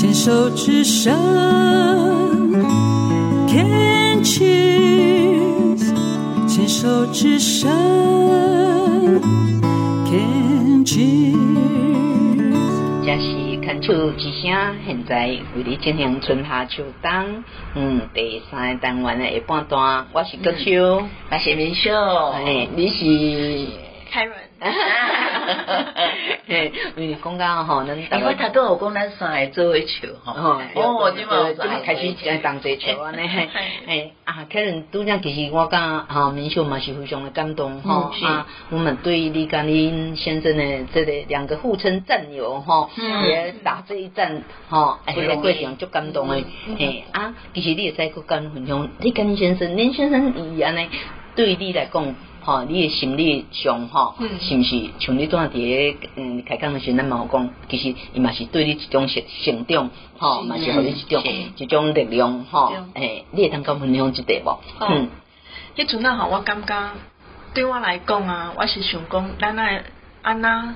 牵手之声，Can cheers，牵手之声，Can cheers。这是牵手之声，现在为你进行春夏秋冬，嗯，第三个单元的下半段，我是歌手，我是明秀，哎，你是凯文。哈哈哈！嘿，因为讲到吼，咱大概他都有讲咱三个做伙笑吼。哦，对嘛，就开始诶同齐笑安尼。嘿，嘿，啊，可能拄则其实我甲吼明秀嘛是非常的感动吼。啊，我们对你甲恁先生的这个两个互称战友吼，也打这一战吼，哎，这个过程足感动诶。嘿，啊，其实你也在跟分享，你甲恁先生，恁先生伊安尼对你来讲。吼，你诶心理上吼，是毋是像你当伫个嗯开讲诶时阵，咱嘛有讲，其实伊嘛是对你一种成成长，吼，嘛是互你一种一种力量，吼，诶，你会通甲分享一块无？嗯，迄阵啊，吼，我感觉对我来讲啊，我是想讲，咱爱安那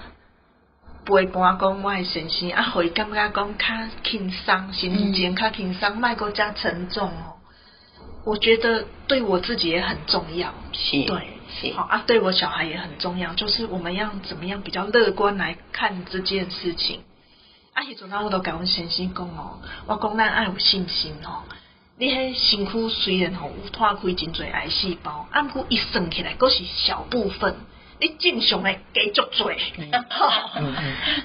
陪伴讲我诶先生，啊，互伊感觉讲较轻松，心情较轻松，莫搁遮沉重哦。我觉得对我自己也很重要，是，对。好啊，对我小孩也很重要，就是我们要怎么样比较乐观来看这件事情。啊，迄阵啊，我都甲阮先生讲哦，我讲咱爱有信心哦。你迄身躯虽然吼有脱开真侪癌细胞，啊，毋过一算起来，阁是小部分。你正常诶继续做，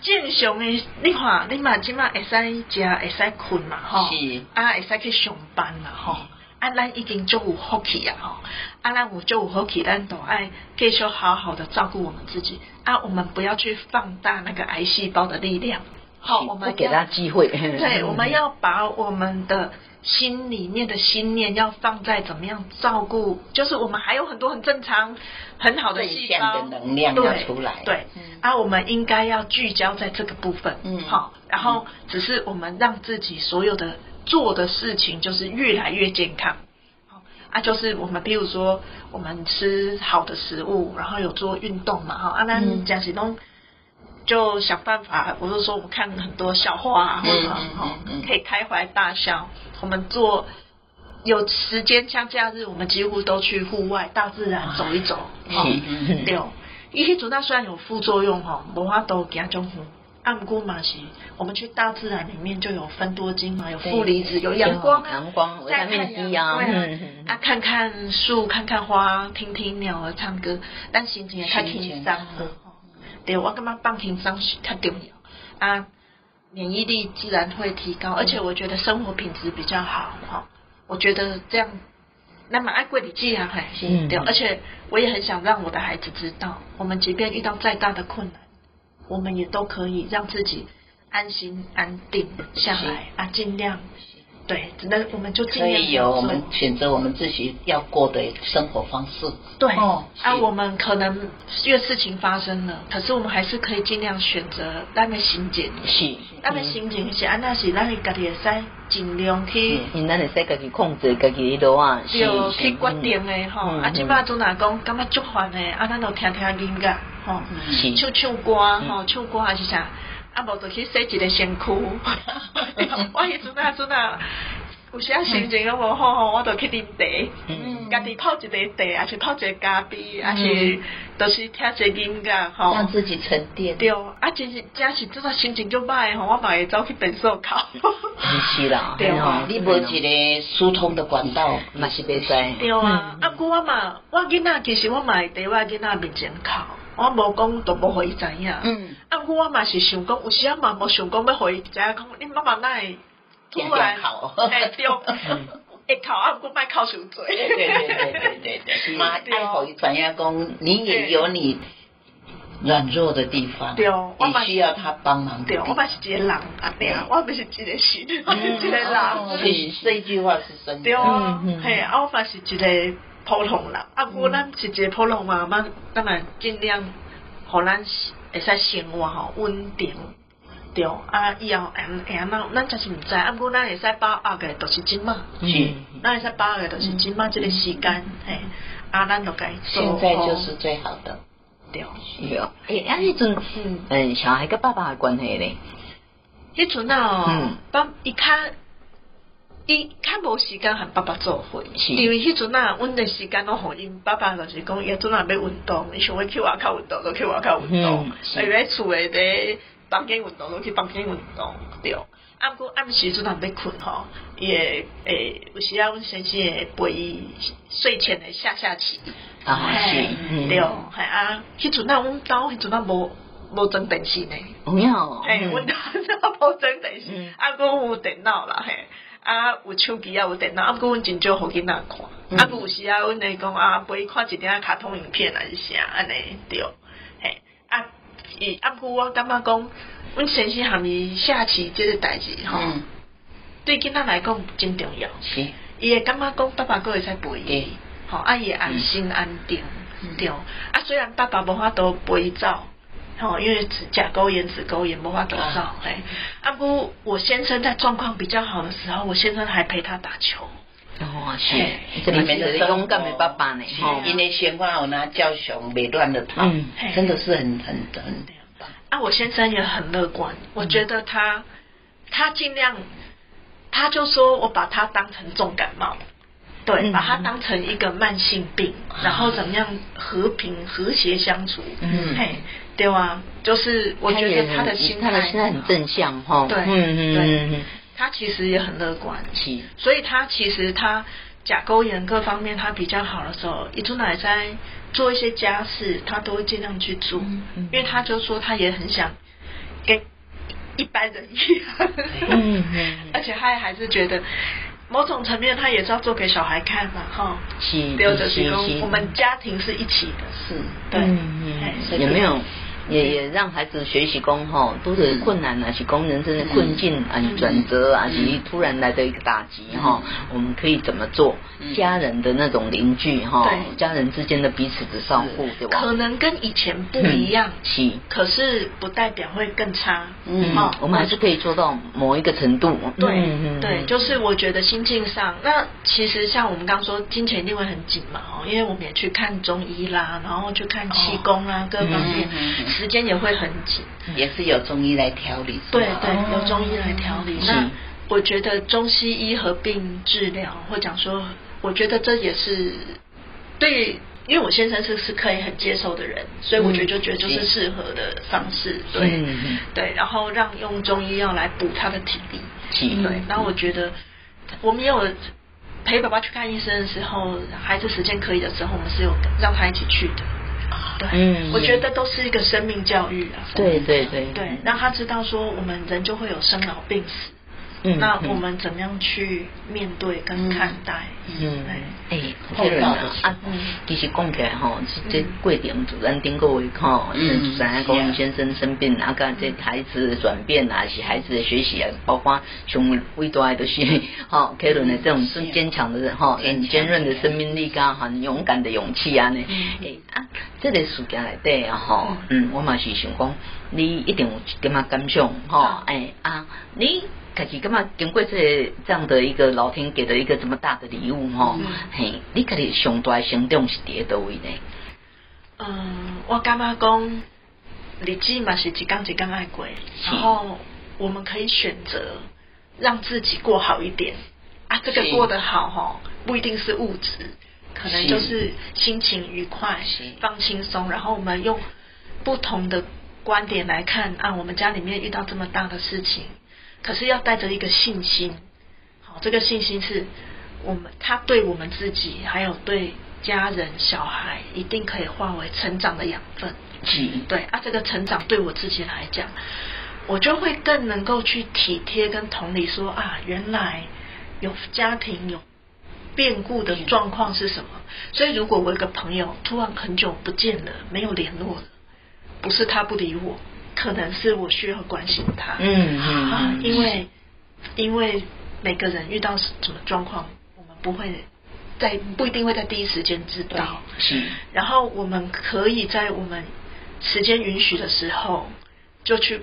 正常诶，你看你嘛即马会使食，会使困嘛，吼，是啊，会使去上班嘛，吼。啊，咱已经足有福气啊！吼，啊，咱有足有福气，咱都爱继续好好的照顾我们自己。啊，我们不要去放大那个癌细胞的力量。好，我们给他机会。对，我们要把我们的心里面的心念要放在怎么样照顾，就是我们还有很多很正常、很好的细胞的能量要出来。对，啊，我们应该要聚焦在这个部分。嗯，好，然后只是我们让自己所有的。做的事情就是越来越健康，好啊，就是我们比如说我们吃好的食物，然后有做运动嘛，哈，啊，那贾启东就想办法，我就说我们看很多笑话啊，或者哈，可以开怀大笑。我们做有时间像假日，我们几乎都去户外大自然走一走，哈，对，一些主那虽然有副作用哈，无法都加重。按估嘛是，我们去大自然里面就有分多精嘛，有负离子，有阳光，阳光，维他命 D 啊，啊，看看树，看看花，听听鸟儿唱歌，但心情也太轻松了。对，我感觉放轻松是太重要啊，免疫力自然会提高，而且我觉得生活品质比较好哈。我觉得这样，那么爱贵的既然还行，对，而且我也很想让我的孩子知道，我们即便遇到再大的困难。我们也都可以让自己安心安定下来啊，尽量对，只能我们就尽量。可以有我们选择我们自己要过的生活方式。对，啊，我们可能因为事情发生了，可是我们还是可以尽量选择那个心境。是，那个心境是安那是，咱家己会使尽量去。嗯，咱会使家己控制家己的话。对，去决定的吼。啊，即摆总来讲，感觉足烦的，啊，咱就听听音乐。哦，唱唱歌，吼，唱歌还是啥？啊，无就去洗一个身躯。我迄阵啊，阵啊，有时啊心情拢无好吼，我就去啉茶，嗯，家己泡一个茶，还是泡一个咖啡，还是都是听一个音乐，吼，让自己沉淀。对，啊，真是真是阵啊心情就歹吼，我嘛会走去便所靠。是啦，对啊，你无一个疏通的管道，嘛是袂使。对啊，啊，不过我嘛，我囡仔其实我嘛会伫我囡仔面前靠。我无讲都无互伊知影，嗯，啊，我嘛是想讲，有时啊嘛无想讲要互伊知影，讲你妈妈哪会突然 哎对，会哭啊，不过莫哭伤济，对对对对对对，妈爱互伊知影讲，你也有你软弱的地方，对，你需要他帮忙，对，我嘛是一个人啊，对啊，我不是一个神，我是一个人，是这句话是真的，对啊，嘿，啊，我嘛是一个。普通人，啊，我咱是一个普通嘛，咱咱嘛尽量，互咱会使生活吼稳定，对，啊，以后哎呀，咱咱就是毋知，啊，不过咱会使把握个，就是即嘛，嗯，咱会使把握个，就是即嘛即个时间，嘿，啊，咱就该现在就是最好。的，对，是哦，诶，啊，迄阵，嗯，小孩跟爸爸的关系咧，迄阵啊，嗯。爸伊较伊较无时间和爸爸做伙，因为迄阵啊，阮的时间拢互因爸爸就是讲，伊阵啊要运动，伊想要去外口运动，就去外口运动，哎，在厝诶伫房间运动，就去房间运动，对。啊，毋过暗时阵啊要困吼，伊会诶有时啊，阮先生会陪伊睡前的下下棋，啊是，对，系啊，迄阵啊，阮兜迄阵啊无。无装电视呢？有影，嘿，阮兜 啊无装电视，啊，阁有电脑啦，嘿，啊，有手机啊，有电脑，啊，阁阮真少互囡仔看，啊，有时啊，阮会讲啊，陪伊看一点卡通影片啊，是啥安尼对，嘿，啊，伊啊，阁我感觉讲，阮先生含伊下棋即个代志吼，对囡仔来讲真重要，是，伊会感觉讲爸爸阁会使陪伊，吼，啊，伊会安心安定，对，啊，虽然爸爸无法度陪伊走。哦，因为甲沟炎、子沟炎没法得到。哎，啊不，我先生在状况比较好的时候，我先生还陪他打球。哦，是，这里面的勇敢的爸爸呢，因为先话我拿教熊没乱的跑，真的是很很很棒。啊，我先生也很乐观，我觉得他他尽量，他就说我把他当成重感冒。对，把他当成一个慢性病，然后怎么样和平和谐相处？嗯，嘿，对啊，就是我觉得他的心态，他的心态很正向哈。对，嗯嗯，他其实也很乐观，所以他其实他甲沟炎各方面他比较好的时候，一出奶在做一些家事，他都会尽量去做，因为他就说他也很想跟一般人一样，嗯嗯，而且他还是觉得。某种层面，他也是要做给小孩看嘛，哈。是，是是。我们家庭是一起的，是。对。有没有也也让孩子学习功哈，都是困难啊，是工人生的困境啊，转折啊，及突然来的一个打击哈，我们可以怎么做？家人的那种邻居哈，家人之间的彼此的照顾，对吧？可能跟以前不一样，是，可是不代表会更差。嗯，我们还是可以做到某一个程度。对，对，就是我觉得心境上，那其实像我们刚刚说，金钱一定会很紧嘛，哦，因为我们也去看中医啦，然后去看气功啊，各方面，时间也会很紧。也是有中医来调理。对对，有中医来调理。那我觉得中西医合并治疗，或讲说。我觉得这也是对，因为我先生是是可以很接受的人，所以我觉得就觉得就是适合的方式，对、嗯、对，然后让用中医药来补他的体力，嗯、对。然后我觉得我们也有陪爸爸去看医生的时候，孩子时间可以的时候，我们是有让他一起去的，对，嗯、我觉得都是一个生命教育啊，对对对，对，让他知道说我们人就会有生老病死。嗯，那我们怎么样去面对跟看待？嗯，哎，好人啊，啊，其实讲起来吼，这过程主咱顶个位吼，嗯，主持人先生生病，啊，个这孩子的转变啊，是孩子的学习啊，包括从伟大的是 吼，凯伦的这种是坚强的人吼，很坚韧的生命力，啊很勇敢的勇气啊呢，哎啊，这个事件来对啊吼，嗯，我嘛是想讲，你一定有感觉感想吼，哎啊，你。可是干嘛经过这这样的一个老天给的一个这么大的礼物哈？嘿，你可能上大行动是第多位呢？嗯，我感觉讲日子嘛是一天一天爱过，然后我们可以选择让自己过好一点啊。这个过得好哈，不一定是物质，可能就是心情愉快，放轻松。然后我们用不同的观点来看啊，我们家里面遇到这么大的事情。可是要带着一个信心，好，这个信心是我们他对我们自己，还有对家人、小孩，一定可以化为成长的养分。是，对啊，这个成长对我自己来讲，我就会更能够去体贴跟同理说啊，原来有家庭有变故的状况是什么？所以如果我有个朋友突然很久不见了，没有联络了，不是他不理我。可能是我需要关心他，嗯嗯，啊，因为因为每个人遇到什么状况，我们不会在不一定会在第一时间知道，是。然后我们可以在我们时间允许的时候，就去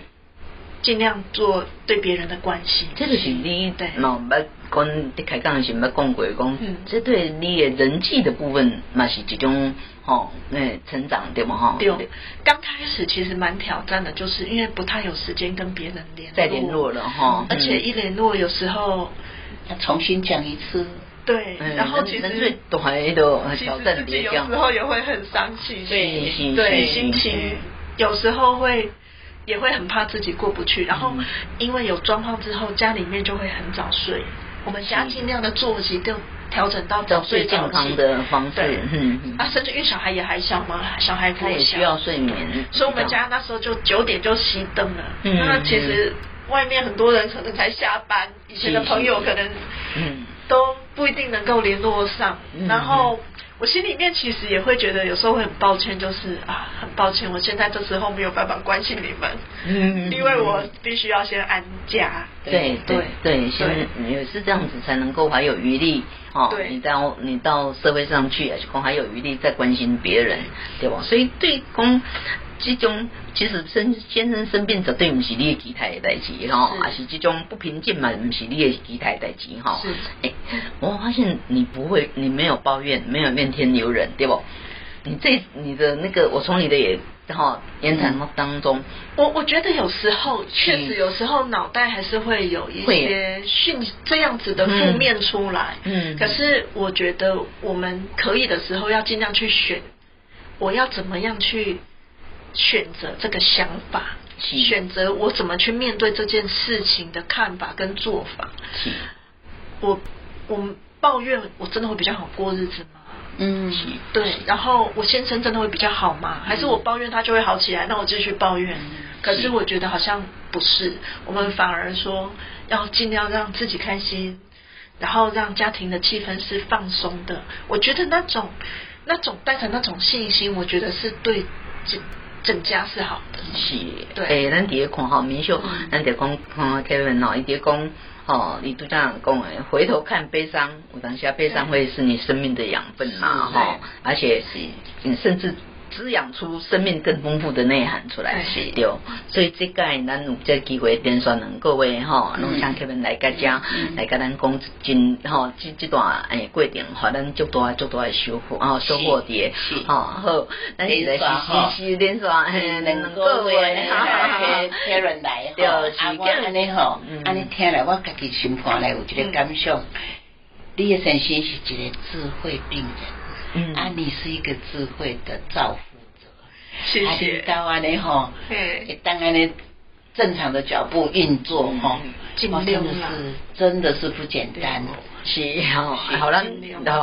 尽量做对别人的关心。这个是你对，冇捌讲你开讲时冇讲过讲，嗯，这对你的人际的部分嘛是一种吼，那成长对吗？哈，对。刚开始其实蛮挑战的，就是因为不太有时间跟别人联络，再联络了哈，而且一联络有时候要重新讲一次。对，然后其实其实自己有时候也会很伤气，对，对，心情有时候会也会很怕自己过不去，然后因为有状况之后，家里面就会很早睡，我们家尽量的作息就调整到早睡健康的方式，嗯，啊，甚至因为小孩也还小嘛，小孩他也需要睡眠，所以我们家那时候就九点就熄灯了，那其实外面很多人可能才下班，以前的朋友可能，嗯。都不一定能够联络上，然后我心里面其实也会觉得有时候会很抱歉，就是啊，很抱歉，我现在这时候没有办法关心你们，嗯，因为我必须要先安家。对对对，先也是这样子才能够还有余力哦。对，你到你到社会上去，而且还有余力再关心别人，对吧？所以对公。这种其实生先生生病绝对不是你的期待的代志哈，而是这种不平静嘛，不是你的期待的代志哈。是，哎，我发现你不会，你没有抱怨，没有怨天尤人，对不？你这你的那个，我从你的也哈言谈当中，我我觉得有时候确实有时候脑袋还是会有一些讯这样子的负面出来，嗯，可是我觉得我们可以的时候要尽量去选，我要怎么样去。选择这个想法，选择我怎么去面对这件事情的看法跟做法。我我抱怨，我真的会比较好过日子吗？嗯，对。然后我先生真的会比较好吗？还是我抱怨他就会好起来？那我继续抱怨。可是我觉得好像不是，我们反而说要尽量让自己开心，然后让家庭的气氛是放松的。我觉得那种那种带着那种信心，我觉得是对这。整家是好。的，是，对，诶，咱第一看哈，明秀，咱得讲看 Kevin 哦，伊在讲，哦，你都这样讲诶，回头看悲伤，我当下悲伤会是你生命的养分嘛，哈，而且是，你甚至。滋养出生命更丰富的内涵出来，是对。所以这个咱有这机会，点说能各位哈，拢向客们来个家，来跟咱讲真吼，这这段诶过程，哈，咱足多足多的收获啊，收获的，哈好，咱是来是是是点说，能各位哈哈哈，客人 来，对，啊，我安尼吼，安尼听来，我家己心肝来有一个感想，你的先生是一个智慧病人。嗯，啊，你是一个智慧的造谢谢。台湾的哈，嗯，当然呢，正常的脚步运作哈，真的是真的是不简单，是哈，好难，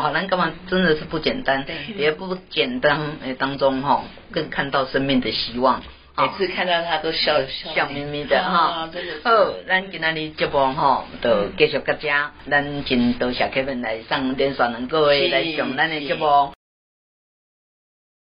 好难，干嘛？真的是不简单，也不简单诶，当中哈，更看到生命的希望。每次看到他都笑笑眯眯的。哈，好，咱今天的节目哈，就继续各家，咱真多谢客们来上电视能够来上咱的节目。